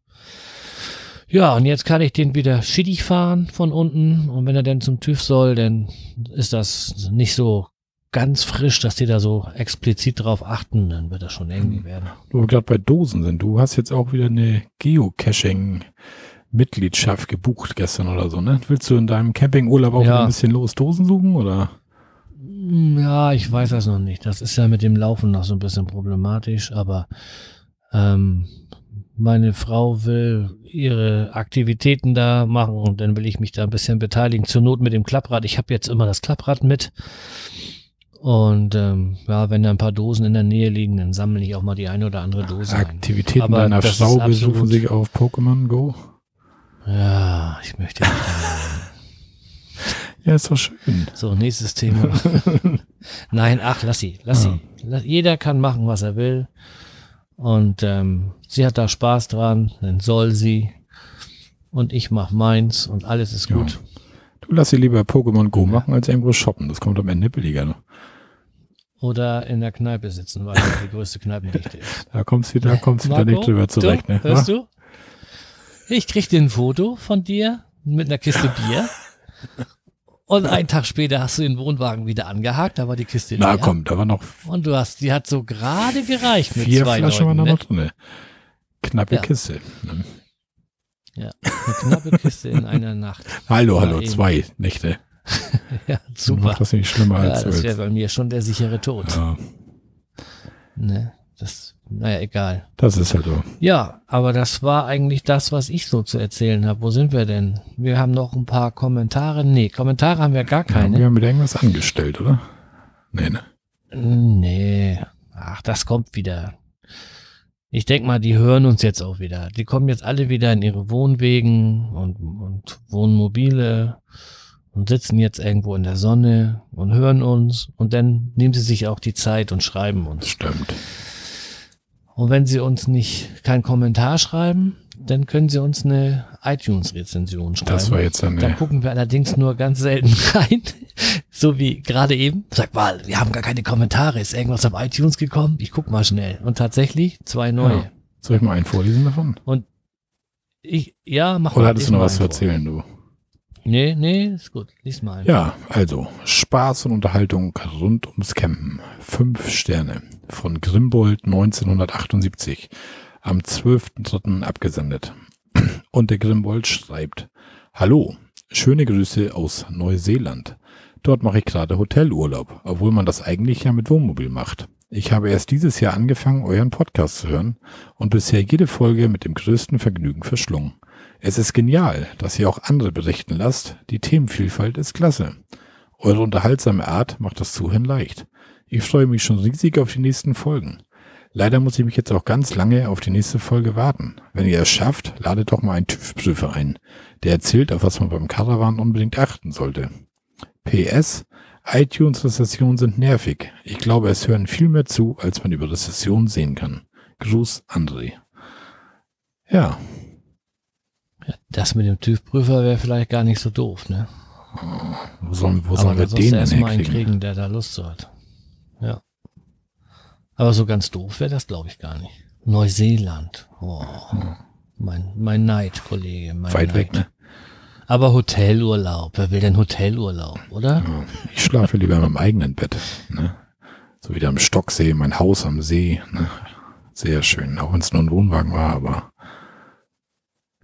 Ja, und jetzt kann ich den wieder schittig fahren von unten. Und wenn er dann zum TÜV soll, dann ist das nicht so ganz frisch, dass die da so explizit drauf achten. Dann wird das schon irgendwie werden. wo wir gerade bei Dosen sind. Du hast jetzt auch wieder eine Geocaching-Mitgliedschaft gebucht gestern oder so, ne? Willst du in deinem Campingurlaub auch Ja. ein bisschen los Dosen suchen oder? Hm, Ja, ich weiß das noch nicht. Das ist ja mit dem Laufen noch so ein bisschen problematisch, aber ähm, meine Frau will ihre Aktivitäten da machen und dann will ich mich da ein bisschen beteiligen. Zur Not mit dem Klapprad. Ich habe jetzt immer das Klapprad mit. Und ähm, ja, wenn da ein paar Dosen in der Nähe liegen, dann sammle ich auch mal die eine oder andere Dose ein. Aktivitäten Aber deiner Frau besuchen sich auf Pokémon Go? Ja, ich möchte nicht. Ja, ist doch schön. So, nächstes Thema. Nein, ach, lass sie, lass Ja. sie. Lass, jeder kann machen, was er will. Und ähm, sie hat da Spaß dran, dann soll sie. Und ich mach meins und alles ist Ja. gut. Du lass sie lieber Pokémon Go machen, als irgendwo shoppen. Das kommt am Ende billiger. Ne? Oder in der Kneipe sitzen, weil das die größte Kneipendichte ist. Da kommst du, da kommst Marco, nicht drüber zurecht. du, Ne? hörst du? Ich krieg dir ein Foto von dir mit einer Kiste Bier. Und einen Tag später hast du den Wohnwagen wieder angehakt, da war die Kiste Na leer. komm, da war noch Und du hast, die hat so gerade gereicht mit vier zwei Flaschen waren Leuten. da Ne? noch drin. Knappe Ja. Kiste. Ne? Ja, eine knappe Kiste in einer Nacht. Hallo, Ja, hallo, zwei Nächte. Ja, super. Macht das nicht schlimmer Ja, als das wäre bei mir schon der sichere Tod. Ja, Ne? Das, naja, egal. das ist halt so. Ja, aber das war eigentlich das, was ich so zu erzählen habe. Wo sind wir denn? Wir haben noch ein paar Kommentare. Nee, Kommentare haben wir gar Ja, wir keine. haben wieder irgendwas angestellt, oder? Nee, ne? Nee. Ach, das kommt wieder. Ich denk mal, die hören uns jetzt auch wieder. Die kommen jetzt alle wieder in ihre Wohnwegen und, und Wohnmobile und sitzen jetzt irgendwo in der Sonne und hören uns und dann nehmen sie sich auch die Zeit und schreiben uns. Stimmt. Und wenn Sie uns nicht keinen Kommentar schreiben, dann können Sie uns eine iTunes-Rezension schreiben. Das war jetzt Da eine. gucken wir allerdings nur ganz selten rein. So wie gerade eben. Sag mal, wir haben gar keine Kommentare. Ist irgendwas auf iTunes gekommen? Ich guck mal schnell. Und tatsächlich zwei neue. Ja. Soll ich mal einen vorlesen davon? Ich, ja, mach Oder mal, hattest lies du noch was zu erzählen, du? Nee, nee, ist gut. Lies mal. Ja, also Spaß und Unterhaltung rund ums Campen. Fünf Sterne von Grimbold 1978 am 12.03. abgesendet. Und der Grimbold schreibt, Hallo, schöne Grüße aus Neuseeland. Dort mache ich gerade Hotelurlaub, obwohl man das eigentlich ja mit Wohnmobil macht. Ich habe erst dieses Jahr angefangen, euren Podcast zu hören und bisher jede Folge mit dem größten Vergnügen verschlungen. Es ist genial, dass ihr auch andere berichten lasst. Die Themenvielfalt ist klasse. Eure unterhaltsame Art macht das Zuhören leicht. Ich freue mich schon riesig auf die nächsten Folgen. Leider muss ich mich jetzt auch ganz lange auf die nächste Folge warten. Wenn ihr es schafft, ladet doch mal einen TÜV-Prüfer ein, der erzählt, auf was man beim Caravan unbedingt achten sollte. PS, iTunes-Rezessionen sind nervig. Ich glaube, es hören viel mehr zu, als man über Rezessionen sehen kann. Gruß, André. Ja. Das mit dem TÜV-Prüfer wäre vielleicht gar nicht so doof, ne? Wo sollen, wo sollen wir den denn erstmal einen kriegen, der da Lust zu hat. Aber so ganz doof wäre das, glaube ich, gar nicht. Neuseeland. Oh. Mein, mein Neid, Kollege. Mein Weit Neid. weg, ne? Aber Hotelurlaub. Wer will denn Hotelurlaub, oder? Ja, ich schlafe lieber in meinem eigenen Bett. Ne? So wieder am Stocksee, mein Haus am See. Ne? Sehr schön, auch wenn es nur ein Wohnwagen war, aber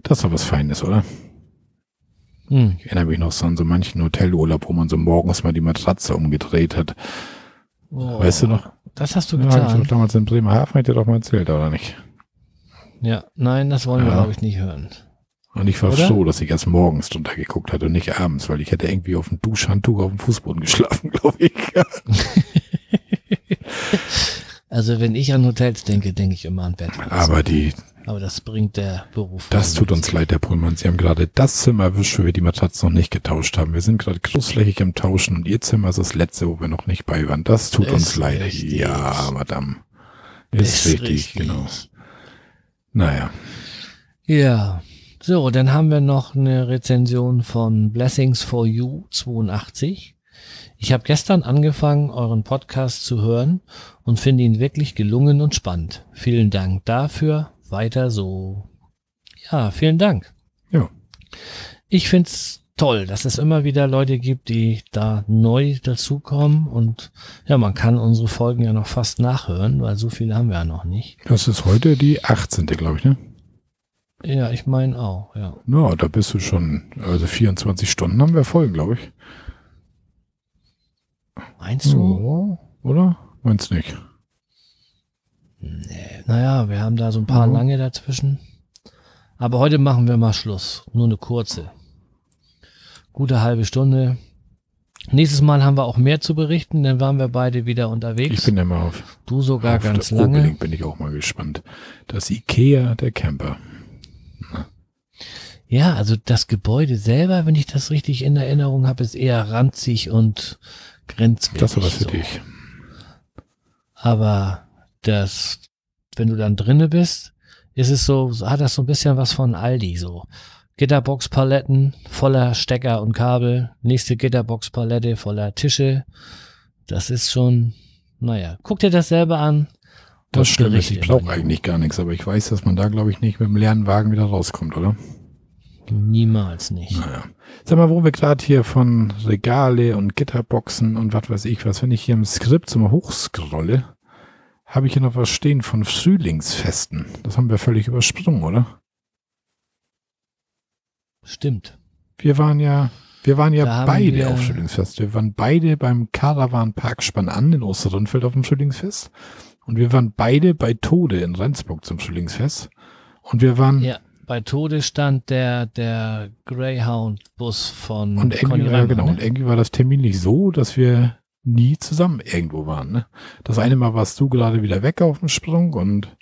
das ist doch was Feines, oder? Hm. Ich erinnere mich noch so an so manchen Hotelurlaub, wo man so morgens mal die Matratze umgedreht hat. Oh. Weißt du noch? Das hast du Ja, hab ich getan. doch damals in Bremerhaven, dir doch mal erzählt, oder nicht? Ja, nein, das wollen wir, Ja. glaube ich, nicht hören. Und ich war Oder? froh, dass ich erst morgens drunter geguckt hatte und nicht abends, weil ich hätte irgendwie auf dem Duschhandtuch auf dem Fußboden geschlafen, glaube ich. Also, wenn ich an Hotels denke, denke ich immer an Bett. Aber die, Aber das bringt der Beruf. das tut uns leid, Herr Pullmann. Sie haben gerade das Zimmer erwischt, wo wir die Matratze noch nicht getauscht haben. Wir sind gerade großflächig am Tauschen und Ihr Zimmer ist das letzte, wo wir noch nicht bei waren. Das tut Ist uns leid. richtig. Ja, Madame. Ist, richtig, genau. Naja. Ja. So, dann haben wir noch eine Rezension von Blessings for You 82. Ich habe gestern angefangen, euren Podcast zu hören und finde ihn wirklich gelungen und spannend. Vielen Dank dafür. Weiter so. Ja, vielen Dank. Ja. Ich find's toll, dass es immer wieder Leute gibt, die da neu dazukommen und ja, man kann unsere Folgen ja noch fast nachhören, weil so viele haben wir ja noch nicht. Das ist heute die 18. glaube ich, ne? Ja, ich meine auch, ja. Na, da bist du schon, also 24 Stunden haben wir voll, glaube ich. Meinst du? Ja, oder? Meinst nicht? Nee, naja, wir haben da so ein paar Mhm. lange dazwischen. Aber heute machen wir mal Schluss. Nur eine kurze. Gute halbe Stunde. Nächstes Mal haben wir auch mehr zu berichten, dann waren wir beide wieder unterwegs. Ich bin mal auf, du sogar auf ganz der lange. Oberlink bin ich auch mal gespannt. Das Ikea der Camper. Ja, also das Gebäude selber, wenn ich das richtig in Erinnerung habe, ist eher ranzig und grenzwertig. Das ist was für so. dich. Aber das, wenn du dann drinne bist, ist es so, hat das so ein bisschen was von Aldi so. Gitterbox-Paletten voller Stecker und Kabel, nächste Gitterbox-Palette voller Tische. Das ist schon, naja, guck dir das selber an. Das stimmt. Ich immer. eigentlich gar nichts, aber ich weiß, dass man da, glaube ich, nicht mit dem leeren Wagen wieder rauskommt, oder? Niemals nicht. Naja. Sag mal, wo wir gerade hier von Regale und Gitterboxen und was weiß ich was, wenn ich hier im Skript so mal hochscrolle, habe ich hier noch was stehen von Frühlingsfesten. Das haben wir völlig übersprungen, oder? Stimmt. Wir waren ja, wir waren Da ja haben beide auf Frühlingsfest. Wir waren beide beim Caravan Park Spann in Osterrundfeld auf dem Frühlingsfest. Und wir waren beide bei Tode in Rendsburg zum Frühlingsfest. Und wir waren, Ja, bei Tode stand der, der Greyhound-Bus von und irgendwie, Reimann, genau, ne? und irgendwie war das terminlich so, dass wir nie zusammen irgendwo waren. Ne? Das eine Mal warst du gerade wieder weg auf dem Sprung und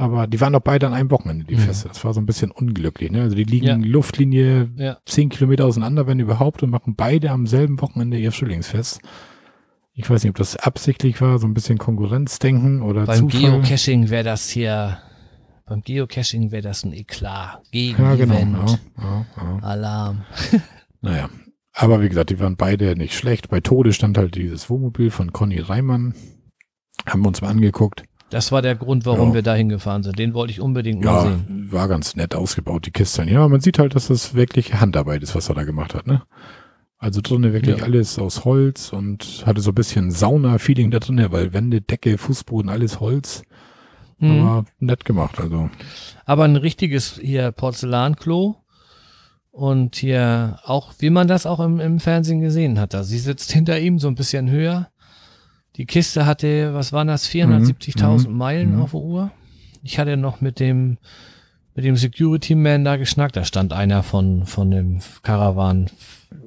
aber die waren doch beide an einem Wochenende, die Mhm. Feste. Das war so ein bisschen unglücklich. Ne? Also die liegen Ja. Luftlinie Ja, zehn Kilometer auseinander, wenn überhaupt, und machen beide am selben Wochenende ihr Frühlingsfest. Ich weiß nicht, ob das absichtlich war, so ein bisschen Konkurrenzdenken oder beim Zufall. Geocaching wäre das hier, beim Geocaching wäre das ein Eklat. Gegen ja, genau. Ja. Alarm. Naja. Aber wie gesagt, die waren beide nicht schlecht. Bei Tode stand halt dieses Wohnmobil von Conny Reimann. Haben wir uns mal angeguckt. Das war der Grund, warum Ja. wir da hingefahren sind. Den wollte ich unbedingt mal Ja, sehen. war ganz nett ausgebaut, die Kiste. Ja, man sieht halt, dass das wirklich Handarbeit ist, was er da gemacht hat, ne? Also drinnen wirklich Ja. alles aus Holz und hatte so ein bisschen Sauna-Feeling da drin, weil Wände, Decke, Fußboden, alles Holz. Mhm. Aber nett gemacht, also. Aber ein richtiges hier Porzellanklo und hier auch, wie man das auch im, im Fernsehen gesehen hat. Da sie sitzt hinter ihm so ein bisschen höher. Die Kiste hatte, was waren das, 470.000 Mhm. Meilen Mhm. auf der Uhr. Ich hatte noch mit dem mit dem Security Man da geschnackt. Da stand einer von, von dem Caravan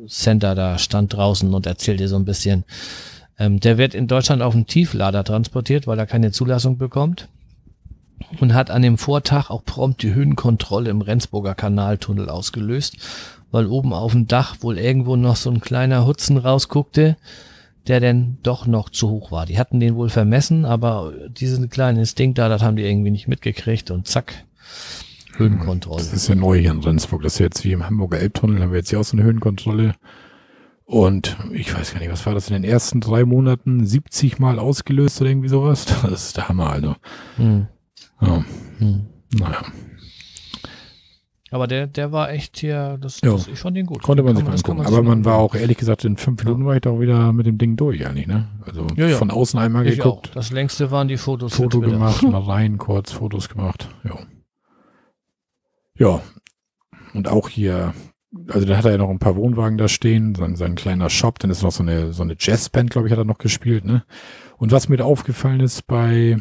Center, da stand draußen und erzählte so ein bisschen. Ähm, der wird in Deutschland auf dem Tieflader transportiert, weil er keine Zulassung bekommt. Und hat an dem Vortag auch prompt die Höhenkontrolle im Rendsburger Kanaltunnel ausgelöst, weil oben auf dem Dach wohl irgendwo noch so ein kleiner Hutzen rausguckte, der denn doch noch zu hoch war. Die hatten den wohl vermessen, aber diesen kleinen Instinkt da, das haben die irgendwie nicht mitgekriegt und zack, Höhenkontrolle. Das ist ja neu hier in Rendsburg. Das ist jetzt wie im Hamburger Elbtunnel, haben wir jetzt hier auch so eine Höhenkontrolle. Und ich weiß gar nicht, was war das in den ersten drei Monaten? 70 Mal ausgelöst oder irgendwie sowas? Das ist der Hammer, also. Hm. Ja. Hm. Naja. Aber der, der war echt hier, das, Ja. das ich fand den gut. Konnte man sich mal angucken. sich Aber man war auch, ehrlich gesagt, in fünf Minuten war ich doch wieder mit dem Ding durch eigentlich, ne? Also Ja, ja. von außen einmal ich auch. geguckt, Das längste waren die Fotos. Foto gemacht, mal rein, kurz Fotos gemacht. Ja. Ja. Und auch hier, also dann hat er ja noch ein paar Wohnwagen da stehen, sein, sein kleiner Shop, dann ist noch so eine, so eine Jazzband, glaube ich, hat er noch gespielt, ne? Und was mir da aufgefallen ist bei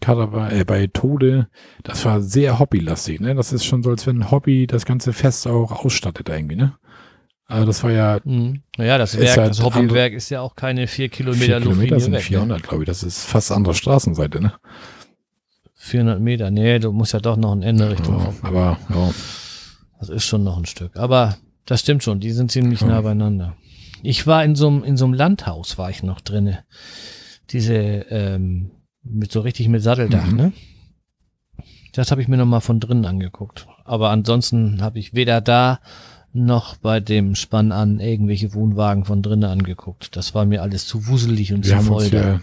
Caravan, äh, bei Tode, das war sehr hobbylastig, ne? Das ist schon so, als wenn ein Hobby das ganze Fest auch ausstattet irgendwie, ne? Also das war ja Mhm. Naja, das Werk, halt das Hobbywerk ist ja auch keine vier Kilometer vier Kilometer sind weg. 400, glaube ich. Das ist fast andere Straßenseite, ne? Ne? 400 Meter. Nee, du musst ja doch noch ein Ende Richtung. Ja, aber ja, Das ist schon noch ein Stück. Aber das stimmt schon, die sind ziemlich Ja. nah beieinander. Ich war in so einem, in so einem Landhaus, war ich noch drinne. Diese, ähm, mit so richtig mit Satteldach, Mhm. ne? Das habe ich mir nochmal von drinnen angeguckt. Aber ansonsten habe ich weder da noch bei dem Spann an irgendwelche Wohnwagen von drinnen angeguckt. Das war mir alles zu wuselig und wir zu voll uns da ja,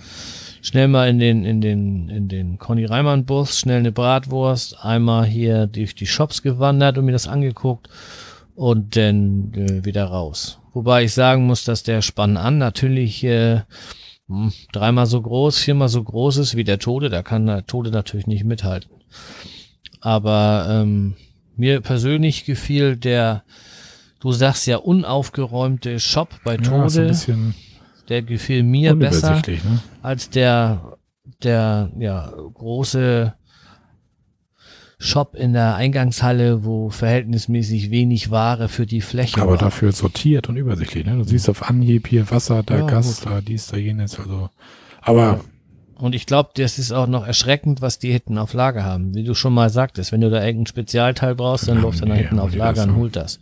schnell mal in den, in den, in den Conny Reimann Bus, schnell eine Bratwurst, einmal hier durch die Shops gewandert und mir das angeguckt und dann äh, wieder raus. Wobei ich sagen muss, dass der Spann an natürlich äh, hm, dreimal so groß, viermal so groß ist wie der Tode. Da kann der Tode natürlich nicht mithalten. Aber ähm, mir persönlich gefiel der, du sagst ja unaufgeräumte Shop bei ja, Tode, bisschen der gefiel mir besser ne? als der, der, ja, große Shop in der Eingangshalle, wo verhältnismäßig wenig Ware für die Fläche Aber war. dafür sortiert und übersichtlich, ne? Du siehst auf Anhieb hier Wasser, da Ja, Gas, gut. da dies, da jenes, also. Aber Und ich glaube, das ist auch noch erschreckend, was die hinten auf Lager haben. Wie du schon mal sagtest, wenn du da irgendein Spezialteil brauchst, dann läuft er nee, hinten auf Lager und so? holt das.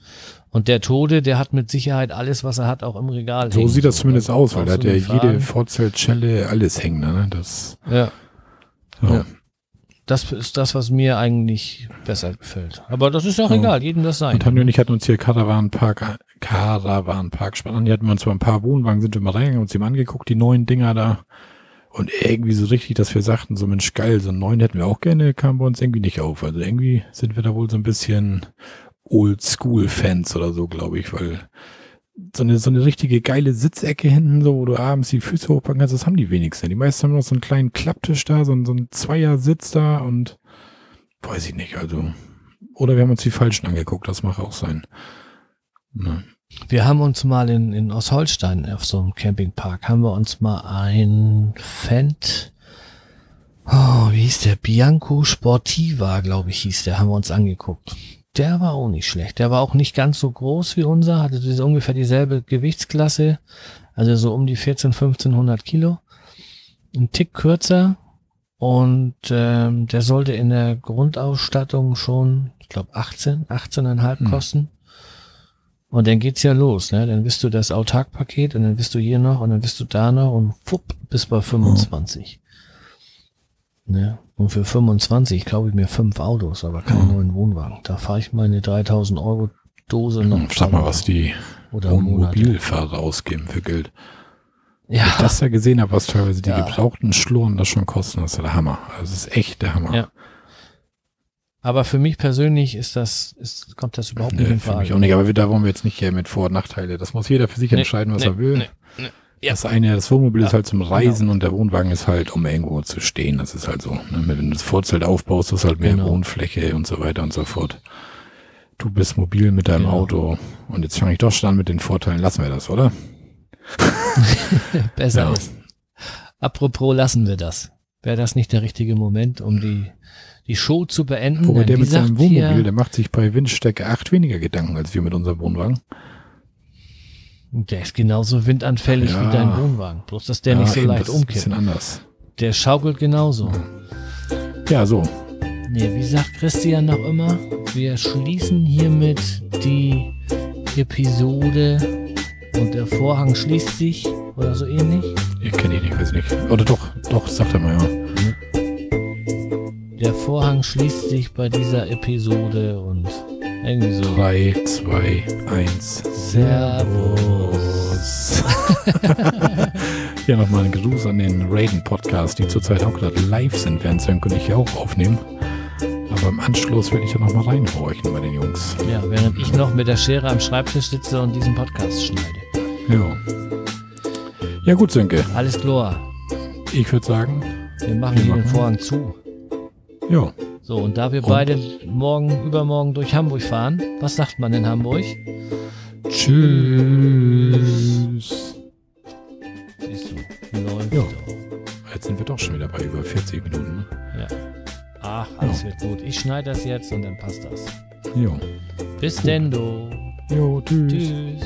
Und der Tode, der hat mit Sicherheit alles, was er hat, auch im Regal so hängen. sieht das zumindest Da aus, weil da hat ja jede fragen. Vorzellzelle alles hängen, ne? Das, Ja, ja. Ja. Das ist das, was mir eigentlich besser gefällt. Aber das ist auch Ja. egal, jedem das sein. Und Tanja und ich hatten uns hier Caravan-Park spannend. Hier hatten wir uns zwar ein paar Wohnwagen, sind wir mal reingegangen, uns mal angeguckt, die neuen Dinger da. Und irgendwie so richtig, dass wir sagten, so Mensch, geil, so einen neuen hätten wir auch gerne, kam bei uns irgendwie nicht auf. Also irgendwie sind wir da wohl so ein bisschen Oldschool-Fans oder so, glaube ich, weil so eine, so eine richtige geile Sitzecke hinten, so, wo du abends die Füße hochpacken kannst, das haben die wenigsten. Die meisten haben noch so einen kleinen Klapptisch da, so, ein- so ein Zweiersitz da und weiß ich nicht, also. Oder wir haben uns die falschen angeguckt, das mag auch sein. Ne. Wir haben uns mal in, in Ostholstein auf so einem Campingpark, haben wir uns mal ein Fendt, oh, wie hieß der? Bianco Sportiva, glaube ich, hieß der, haben wir uns angeguckt. Der war auch nicht schlecht. Der war auch nicht ganz so groß wie unser, hatte diese, ungefähr dieselbe Gewichtsklasse, also so um die 14, 1500 Kilo. Ein Tick kürzer und ähm, der sollte in der Grundausstattung schon, ich glaube 18, 18,5 Hm. kosten. Und dann geht's ja los, ne? Dann bist du das Autarkpaket und dann bist du hier noch und dann bist du da noch und fupp, bis bei 25. Ne? Und für 25 kaufe ich mir fünf Autos, aber keinen Mhm. neuen Wohnwagen. Da fahre ich meine 3000 Euro Dose noch. Sag mal, was die. Wohnmobilfahrer ausgeben für Geld. Ja, Ich das ja gesehen habe, was teilweise die Ja. gebrauchten Schlurren das schon kosten, das ist ja der Hammer. Also das ist echt der Hammer. Ja. aber für mich persönlich ist das, ist, kommt das überhaupt nicht Nee, in für Frage. mich auch nicht, aber wir- da wollen wir jetzt nicht hier mit Vor- und Nachteile. Das muss jeder für sich Nee, entscheiden, was nee, er will. nee. Ja. Das eine, das Wohnmobil ist Ja, halt zum Reisen und der Wohnwagen ist halt, um irgendwo zu stehen. Das ist halt so. Ne? Wenn du das Vorzelt aufbaust, ist halt mehr Genau. Wohnfläche und so weiter und so fort. Du bist mobil mit deinem Genau. Auto. Und jetzt fange ich doch schon an mit den Vorteilen. Lassen wir das, oder? Besser Ja. ist. Apropos lassen wir das. Wäre das nicht der richtige Moment, um die, die Show zu beenden. Wobei der mit seinem Wohnmobil, der macht sich bei Windstärke 8 weniger Gedanken als wir mit unserem Wohnwagen. Der ist genauso windanfällig Ja. wie dein Wohnwagen. Bloß, dass der nicht so eben, leicht das ist ein bisschen umkippt. anders. Der schaukelt genauso. Ja, so. Nee, wie sagt Christian noch immer? Wir schließen hiermit die Episode und der Vorhang schließt sich oder so ähnlich. Ich kenne ihn nicht, weiß nicht. Oder doch, doch, sagt er mal, ja. Der Vorhang schließt sich bei dieser Episode und irgendwie so. 3, 2, 1. Servus. ja, nochmal ein Gruß an den Raiden Podcast, die zurzeit auch gerade live sind, während Sönke und ich ja auch aufnehmen. Aber im Anschluss werde ich ja nochmal reinhorchen bei den Jungs. Ja, während ich noch mit der Schere am Schreibtisch sitze und diesen Podcast schneide. Ja. Ja, gut, Sönke. Alles klar. Ich würde sagen, Wir machen Wir hier den machen- Vorhang zu. ja. So, und da wir Und? beide morgen, übermorgen durch Hamburg fahren, was sagt man in Hamburg? Tschüss. Siehst du, läuft Ja. Jetzt sind wir doch schon wieder bei über 40 Minuten. Ne? Ja. Ach, alles wird gut. Ich schneide das jetzt und dann passt das. Jo. Bis denn, du. Jo, tschüss. Tschüss.